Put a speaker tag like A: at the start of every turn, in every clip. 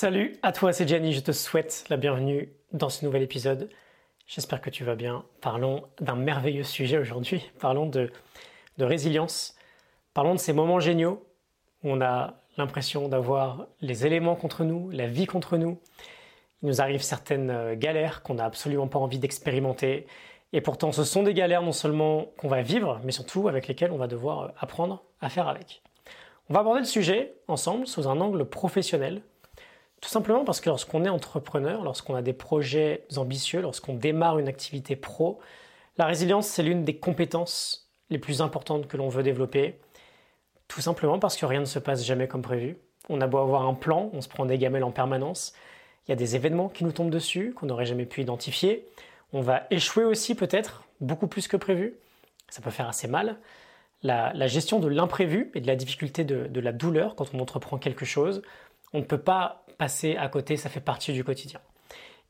A: Salut à toi, c'est Gianni, je te souhaite la bienvenue dans ce nouvel épisode. J'espère que tu vas bien. Parlons d'un merveilleux sujet aujourd'hui, parlons de, de résilience, parlons de ces moments géniaux où on a l'impression d'avoir les éléments contre nous, la vie contre nous. Il nous arrive certaines euh, galères qu'on n'a absolument pas envie d'expérimenter. Et pourtant, ce sont des galères non seulement qu'on va vivre, mais surtout avec lesquelles on va devoir euh, apprendre à faire avec. On va aborder le sujet ensemble sous un angle professionnel, tout simplement parce que lorsqu'on est entrepreneur, lorsqu'on a des projets ambitieux, lorsqu'on démarre une activité pro, la résilience, c'est l'une des compétences les plus importantes que l'on veut développer. Tout simplement parce que rien ne se passe jamais comme prévu. On a beau avoir un plan, on se prend des gamelles en permanence. Il y a des événements qui nous tombent dessus, qu'on n'aurait jamais pu identifier. On va échouer aussi peut-être, beaucoup plus que prévu. Ça peut faire assez mal. La, gestion de l'imprévu et de la difficulté de la douleur quand on entreprend quelque chose, on ne peut pas passer à côté, ça fait partie du quotidien.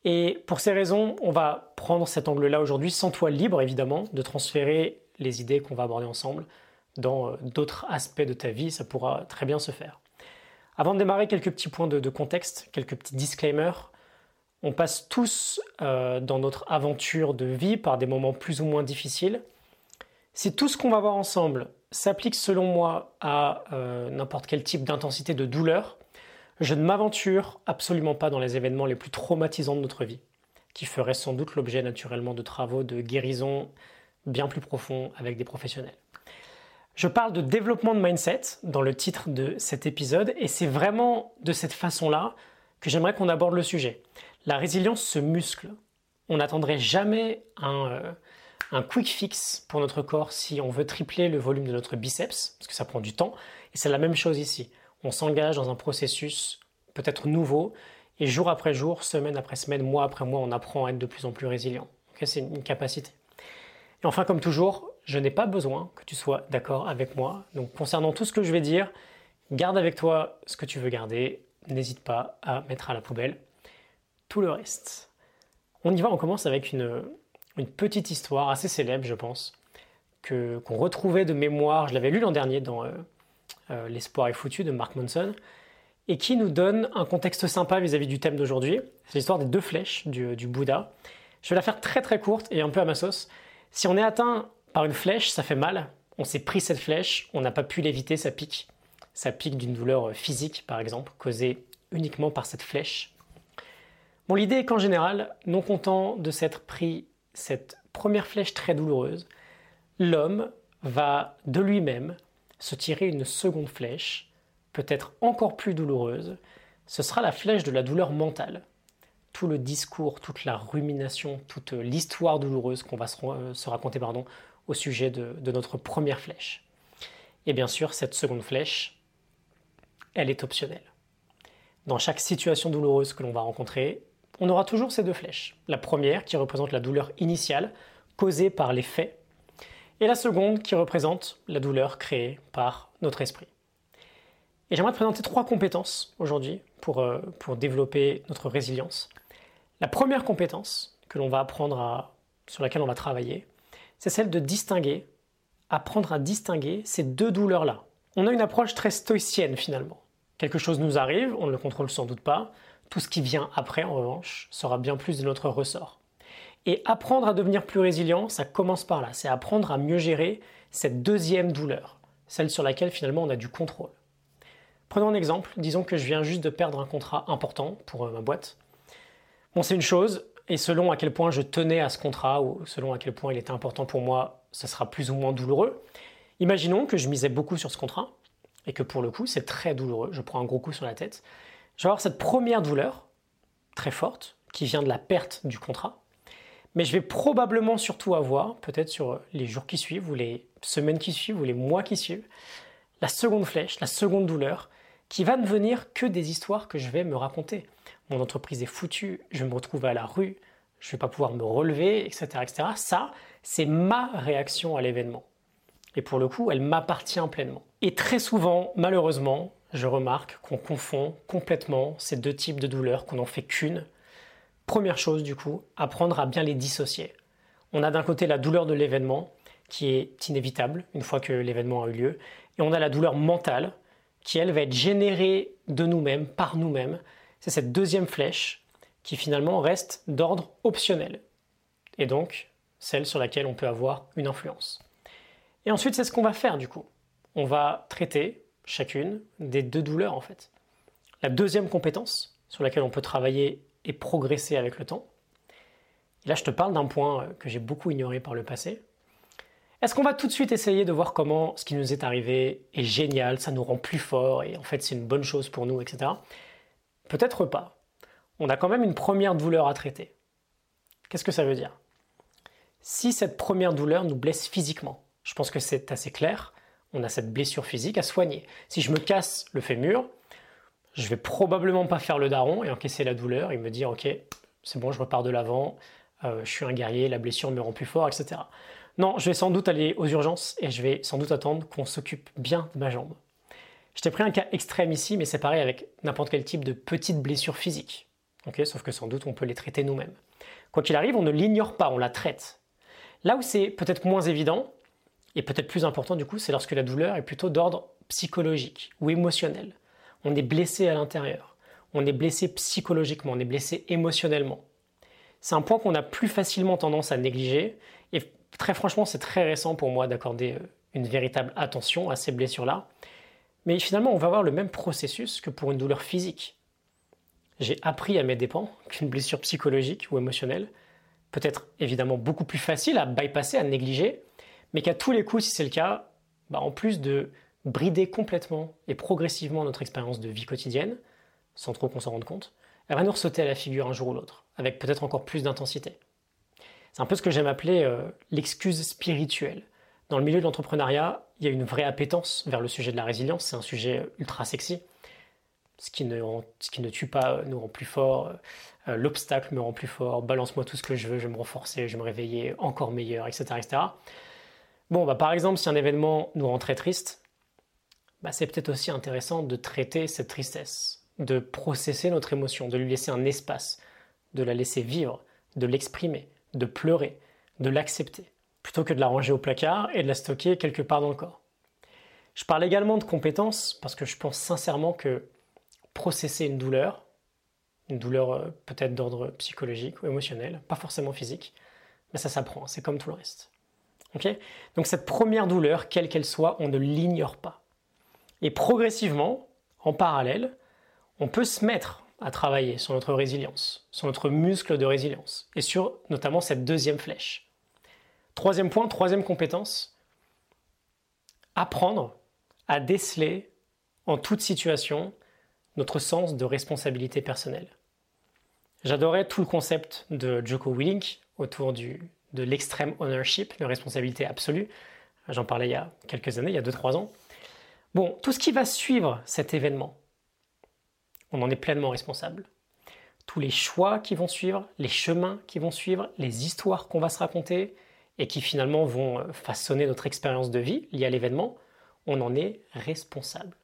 A: Et pour ces raisons, on va prendre cet angle-là aujourd'hui, sans toi libre évidemment, de transférer les idées qu'on va aborder ensemble dans euh, d'autres aspects de ta vie, ça pourra très bien se faire. Avant de démarrer, quelques petits points de, contexte, quelques petits disclaimers. On passe tous euh, dans notre aventure de vie par des moments plus ou moins difficiles. Si tout ce qu'on va voir ensemble s'applique selon moi à euh, n'importe quel type d'intensité de douleur, je ne m'aventure absolument pas dans les événements les plus traumatisants de notre vie, qui feraient sans doute l'objet naturellement de travaux de guérison bien plus profonds avec des professionnels. Je parle de développement de mindset dans le titre de cet épisode et c'est vraiment de cette façon-là que j'aimerais qu'on aborde le sujet. La résilience se muscle. On n'attendrait jamais un, euh, un quick fix pour notre corps si on veut tripler le volume de notre biceps, parce que ça prend du temps. Et c'est la même chose ici on s'engage dans un processus peut-être nouveau, et jour après jour, semaine après semaine, mois après mois, on apprend à être de plus en plus résilient. c'est une capacité. Et enfin, comme toujours, je n'ai pas besoin que tu sois d'accord avec moi. Donc concernant tout ce que je vais dire, garde avec toi ce que tu veux garder. N'hésite pas à mettre à la poubelle tout le reste. On y va, on commence avec une, petite histoire assez célèbre, je pense, que, qu'on retrouvait de mémoire. Je l'avais lu l'an dernier dans euh, euh, L'espoir est foutu de Mark Monson, et qui nous donne un contexte sympa vis-à-vis du thème d'aujourd'hui. C'est l'histoire des deux flèches du, du, Bouddha. Je vais la faire très très courte et un peu à ma sauce. Si on est atteint par une flèche, ça fait mal. On s'est pris cette flèche, on n'a pas pu l'éviter, ça pique. Ça pique d'une douleur physique, par exemple, causée uniquement par cette flèche. Bon, l'idée est qu'en général, non content de s'être pris cette première flèche très douloureuse, l'homme va de lui-même se tirer une seconde flèche, peut-être encore plus douloureuse, ce sera la flèche de la douleur mentale. Tout le discours, toute la rumination, toute l'histoire douloureuse qu'on va se, euh, raconter au sujet de, de notre première flèche. Et bien sûr, cette seconde flèche, elle est optionnelle. Dans chaque situation douloureuse que l'on va rencontrer, on aura toujours ces deux flèches. La première qui représente la douleur initiale causée par les faits et la seconde qui représente la douleur créée par notre esprit. Et j'aimerais te présenter trois compétences aujourd'hui pour, euh, pour développer notre résilience. La première compétence que l'on va apprendre à, sur laquelle on va travailler, c'est celle de distinguer, apprendre à distinguer ces deux douleurs-là. On a une approche très stoïcienne finalement. Quelque chose nous arrive, on ne le contrôle sans doute pas. Tout ce qui vient après, en revanche, sera bien plus de notre ressort. Et apprendre à devenir plus résilient, ça commence par là. C'est apprendre à mieux gérer cette deuxième douleur, celle sur laquelle finalement on a du contrôle. Prenons un exemple, disons que je viens juste de perdre un contrat important pour euh, ma boîte. Bon, c'est une chose, et selon à quel point je tenais à ce contrat, ou selon à quel point il était important pour moi, ça sera plus ou moins douloureux. Imaginons que je misais beaucoup sur ce contrat, et que pour le coup, c'est très douloureux, je prends un gros coup sur la tête. Je vais avoir cette première douleur, très forte, qui vient de la perte du contrat, mais je vais probablement surtout avoir, peut-être sur les jours qui suivent, ou les semaines qui suivent, ou les mois qui suivent, la seconde flèche, la seconde douleur, qui va ne venir que des histoires que je vais me raconter. Mon entreprise est foutue, je me retrouve à la rue, je ne vais pas pouvoir me relever, etc. etc. Ça, c'est ma réaction à l'événement. Et pour le coup, elle m'appartient pleinement. Et très souvent, malheureusement, je remarque qu'on confond complètement ces deux types de douleurs, qu'on n'en fait qu'une, Première chose du coup, apprendre à bien les dissocier. On a d'un côté la douleur de l'événement, qui est inévitable une fois que l'événement a eu lieu, et on a la douleur mentale, qui elle va être générée de nous-mêmes, par nous-mêmes, c'est cette deuxième flèche qui finalement reste d'ordre optionnel, et donc celle sur laquelle on peut avoir une influence. Et ensuite, c'est ce qu'on va faire du coup. On va traiter chacune des deux douleurs en fait. La deuxième compétence sur laquelle on peut travailler et progresser avec le temps. Là, je te parle d'un point euh, que j'ai beaucoup ignoré par le passé. Est-ce qu'on va tout de suite essayer de voir comment ce qui nous est arrivé est génial, ça nous rend plus fort et en fait c'est une bonne chose pour nous, etc. Peut-être pas. On a quand même une première douleur à traiter. Qu'est-ce que ça veut dire? Si cette première douleur nous blesse physiquement, je pense que c'est assez clair, on a cette blessure physique à soigner. Si je me casse le fémur, je vais probablement pas faire le daron et encaisser la douleur et me dire ok, c'est bon, je repars de l'avant, euh, je suis un guerrier, la blessure me rend plus fort, etc. Non, je vais sans doute aller aux urgences et je vais sans doute attendre qu'on s'occupe bien de ma jambe. Je t'ai pris un cas extrême ici, mais c'est pareil avec n'importe quel type de petite blessure physique. Sauf que sans doute on peut les traiter nous-mêmes. Quoi qu'il arrive, on ne l'ignore pas, on la traite. Là où c'est peut-être moins évident, et peut-être plus important du coup, c'est lorsque la douleur est plutôt d'ordre psychologique ou émotionnel. On est blessé à l'intérieur, on est blessé psychologiquement, on est blessé émotionnellement. C'est un point qu'on a plus facilement tendance à négliger, et très franchement, c'est très récent pour moi d'accorder euh, une véritable attention à ces blessures-là. Mais finalement, on va avoir le même processus que pour une douleur physique. J'ai appris à mes dépens qu'une blessure psychologique ou émotionnelle peut être évidemment beaucoup plus facile à bypasser, à négliger, mais qu'à tous les coups, si c'est le cas, bah, en plus de brider complètement et progressivement notre expérience de vie quotidienne, sans trop qu'on s'en rende compte, elle va nous ressauter à la figure un jour ou l'autre, avec peut-être encore plus d'intensité. C'est un peu ce que j'aime appeler euh, l'excuse spirituelle. Dans le milieu de l'entrepreneuriat, il y a une vraie appétence vers le sujet de la résilience, c'est un sujet ultra sexy. Ce qui ne, ce qui ne tue pas euh, nous rend plus fort, euh, l'obstacle me rend plus fort, balance-moi tout ce que je veux, je vais me renforcer, je vais me réveiller encore meilleur, etc. etc. Bon, bah, par exemple, si un événement nous rend très triste, bah, c'est peut-être aussi intéressant de traiter cette tristesse, de processer notre émotion, de lui laisser un espace, de la laisser vivre, de l'exprimer, de pleurer, de l'accepter, plutôt que de la ranger au placard et de la stocker quelque part dans le corps. Je parle également de compétences parce que je pense sincèrement que processer une douleur, une douleur euh, peut-être d'ordre psychologique ou émotionnel, pas forcément physique, mais ça s'apprend, c'est comme tout le reste. Donc cette première douleur, quelle qu'elle soit, on ne l'ignore pas. Et progressivement, en parallèle, on peut se mettre à travailler sur notre résilience, sur notre muscle de résilience, et sur notamment cette deuxième flèche. Troisième point, troisième compétence, apprendre à déceler en toute situation notre sens de responsabilité personnelle. J'adorais tout le concept de Joko Willink autour de l'extrême ownership, de responsabilité absolue. J'en parlais il y a quelques années, il y a 2-3 ans. Bon, tout ce qui va suivre cet événement, on en est pleinement responsable. Tous les choix qui vont suivre, les chemins qui vont suivre, les histoires qu'on va se raconter et qui finalement vont façonner notre expérience de vie liée à l'événement, on en est responsable.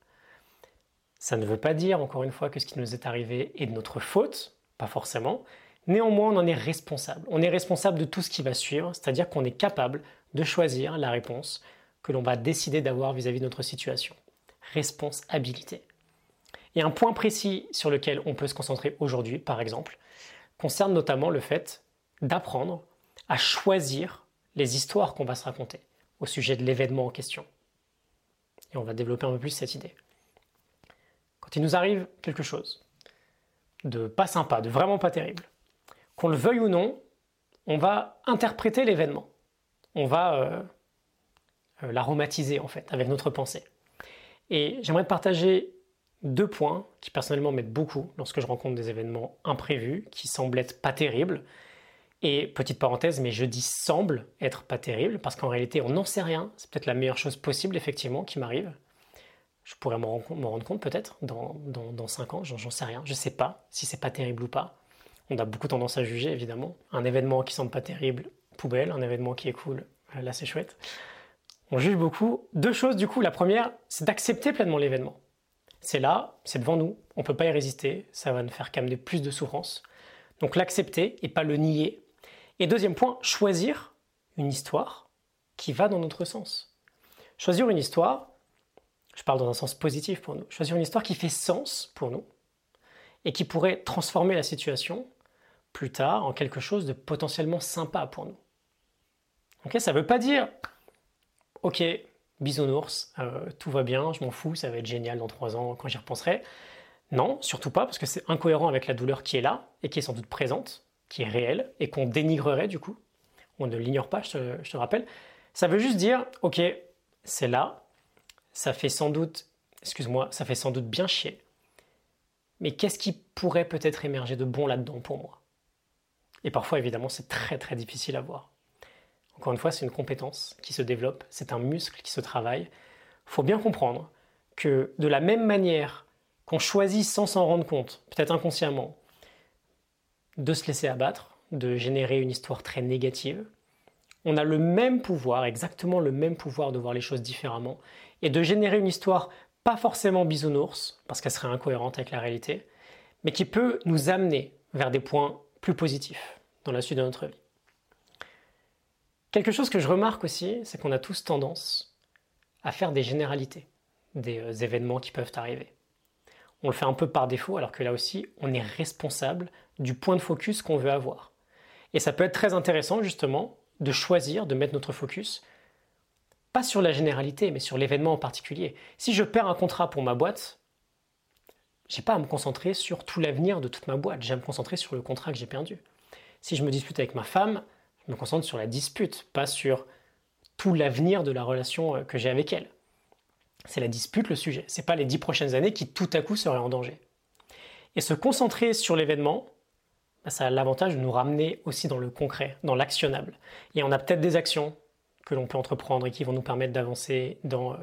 A: Ça ne veut pas dire, encore une fois, que ce qui nous est arrivé est de notre faute, pas forcément, Néanmoins, on en est responsable. On est responsable de tout ce qui va suivre, c'est-à-dire qu'on est capable de choisir la réponse que l'on va décider d'avoir vis-à-vis de notre situation. Responsabilité. Et un point précis sur lequel on peut se concentrer aujourd'hui, par exemple, concerne notamment le fait d'apprendre à choisir les histoires qu'on va se raconter au sujet de l'événement en question. Et on va développer un peu plus cette idée. Quand il nous arrive quelque chose de pas sympa, de vraiment pas terrible, qu'on le veuille ou non, on va interpréter l'événement. On va euh, l'aromatiser en fait avec notre pensée. Et j'aimerais partager deux points qui personnellement m'aident beaucoup lorsque je rencontre des événements imprévus qui semblent être pas terribles. Et petite parenthèse, mais je dis semble être pas terrible parce qu'en réalité on n'en sait rien. C'est peut-être la meilleure chose possible effectivement qui m'arrive. Je pourrais m'en rendre compte peut-être dans, dans, dans 5 ans, j'en sais rien. Je sais pas si c'est pas terrible ou pas. On a beaucoup tendance à juger, évidemment. Un événement qui semble pas terrible, poubelle. Un événement qui est cool, euh, là c'est chouette. On juge beaucoup. Deux choses, du coup. La première, c'est d'accepter pleinement l'événement. C'est là, c'est devant nous. On ne peut pas y résister. Ça va nous faire qu'amener plus de souffrance. Donc l'accepter et pas le nier. Et deuxième point, choisir une histoire qui va dans notre sens. Choisir une histoire, je parle dans un sens positif pour nous, choisir une histoire qui fait sens pour nous et qui pourrait transformer la situation plus tard en quelque chose de potentiellement sympa pour nous. Ok, ça ne veut pas dire, ok, bisounours, euh, tout va bien, je m'en fous, ça va être génial dans trois ans quand j'y repenserai. Non, surtout pas, parce que c'est incohérent avec la douleur qui est là et qui est sans doute présente, qui est réelle et qu'on dénigrerait du coup. On ne l'ignore pas, je te, je te rappelle. Ça veut juste dire, ok, c'est là, ça fait sans doute, excuse-moi, ça fait sans doute bien chier. Mais qu'est-ce qui pourrait peut-être émerger de bon là-dedans pour moi? Et parfois, évidemment, c'est très très difficile à voir. Encore une fois, c'est une compétence qui se développe, c'est un muscle qui se travaille. Il faut bien comprendre que de la même manière qu'on choisit sans s'en rendre compte, peut-être inconsciemment, de se laisser abattre, de générer une histoire très négative, on a le même pouvoir, exactement le même pouvoir de voir les choses différemment et de générer une histoire pas forcément bisounours, parce qu'elle serait incohérente avec la réalité, mais qui peut nous amener vers des points plus positifs dans la suite de notre vie. Quelque chose que je remarque aussi, c'est qu'on a tous tendance à faire des généralités des euh, événements qui peuvent arriver. On le fait un peu par défaut, alors que là aussi, on est responsable du point de focus qu'on veut avoir. Et ça peut être très intéressant, justement, de choisir de mettre notre focus pas sur la généralité, mais sur l'événement en particulier. Si je perds un contrat pour ma boîte, j'ai pas à me concentrer sur tout l'avenir de toute ma boîte, j'ai à me concentrer sur le contrat que j'ai perdu. Si je me dispute avec ma femme, je me concentre sur la dispute, pas sur tout l'avenir de la relation euh, que j'ai avec elle. C'est la dispute le sujet. C'est pas les dix prochaines années qui tout à coup seraient en danger. Et se concentrer sur l'événement, bah, ça a l'avantage de nous ramener aussi dans le concret, dans l'actionnable. Et on a peut-être des actions que l'on peut entreprendre et qui vont nous permettre d'avancer dans euh,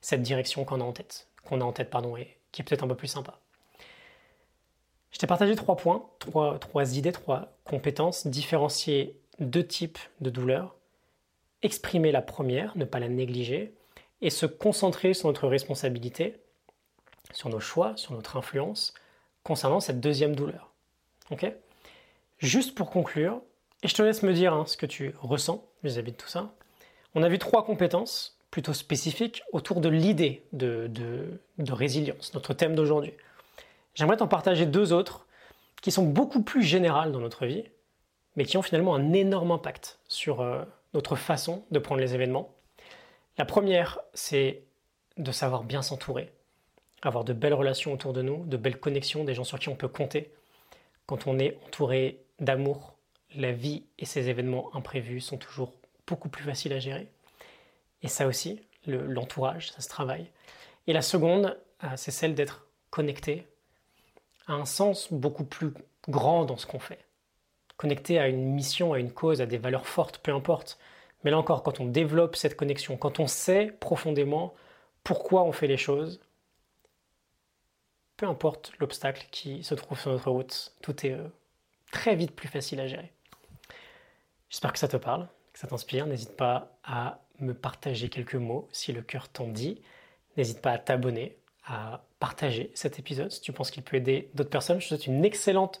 A: cette direction qu'on a en tête, qu'on a en tête pardon, et qui est peut-être un peu plus sympa. Je t'ai partagé trois points, trois, trois idées, trois compétences différenciées deux types de douleurs, exprimer la première, ne pas la négliger, et se concentrer sur notre responsabilité, sur nos choix, sur notre influence, concernant cette deuxième douleur. Ok? Juste pour conclure, et je te laisse me dire hein, ce que tu ressens vis-à-vis de tout ça, on a vu trois compétences plutôt spécifiques autour de l'idée de, de résilience, notre thème d'aujourd'hui. J'aimerais t'en partager deux autres qui sont beaucoup plus générales dans notre vie mais qui ont finalement un énorme impact sur euh, notre façon de prendre les événements. La première, c'est de savoir bien s'entourer, avoir de belles relations autour de nous, de belles connexions, des gens sur qui on peut compter. Quand on est entouré d'amour, la vie et ses événements imprévus sont toujours beaucoup plus faciles à gérer. Et ça aussi, l'entourage, ça se travaille. Et la seconde, euh, c'est celle d'être connecté à un sens beaucoup plus grand dans ce qu'on fait connecté à une mission, à une cause, à des valeurs fortes, peu importe. Mais là encore, quand on développe cette connexion, quand on sait profondément pourquoi on fait les choses, peu importe l'obstacle qui se trouve sur notre route, tout est euh, très vite plus facile à gérer. J'espère que ça te parle, que ça t'inspire. N'hésite pas à me partager quelques mots si le cœur t'en dit. N'hésite pas à t'abonner, à partager cet épisode si tu penses qu'il peut aider d'autres personnes. Je te souhaite une excellente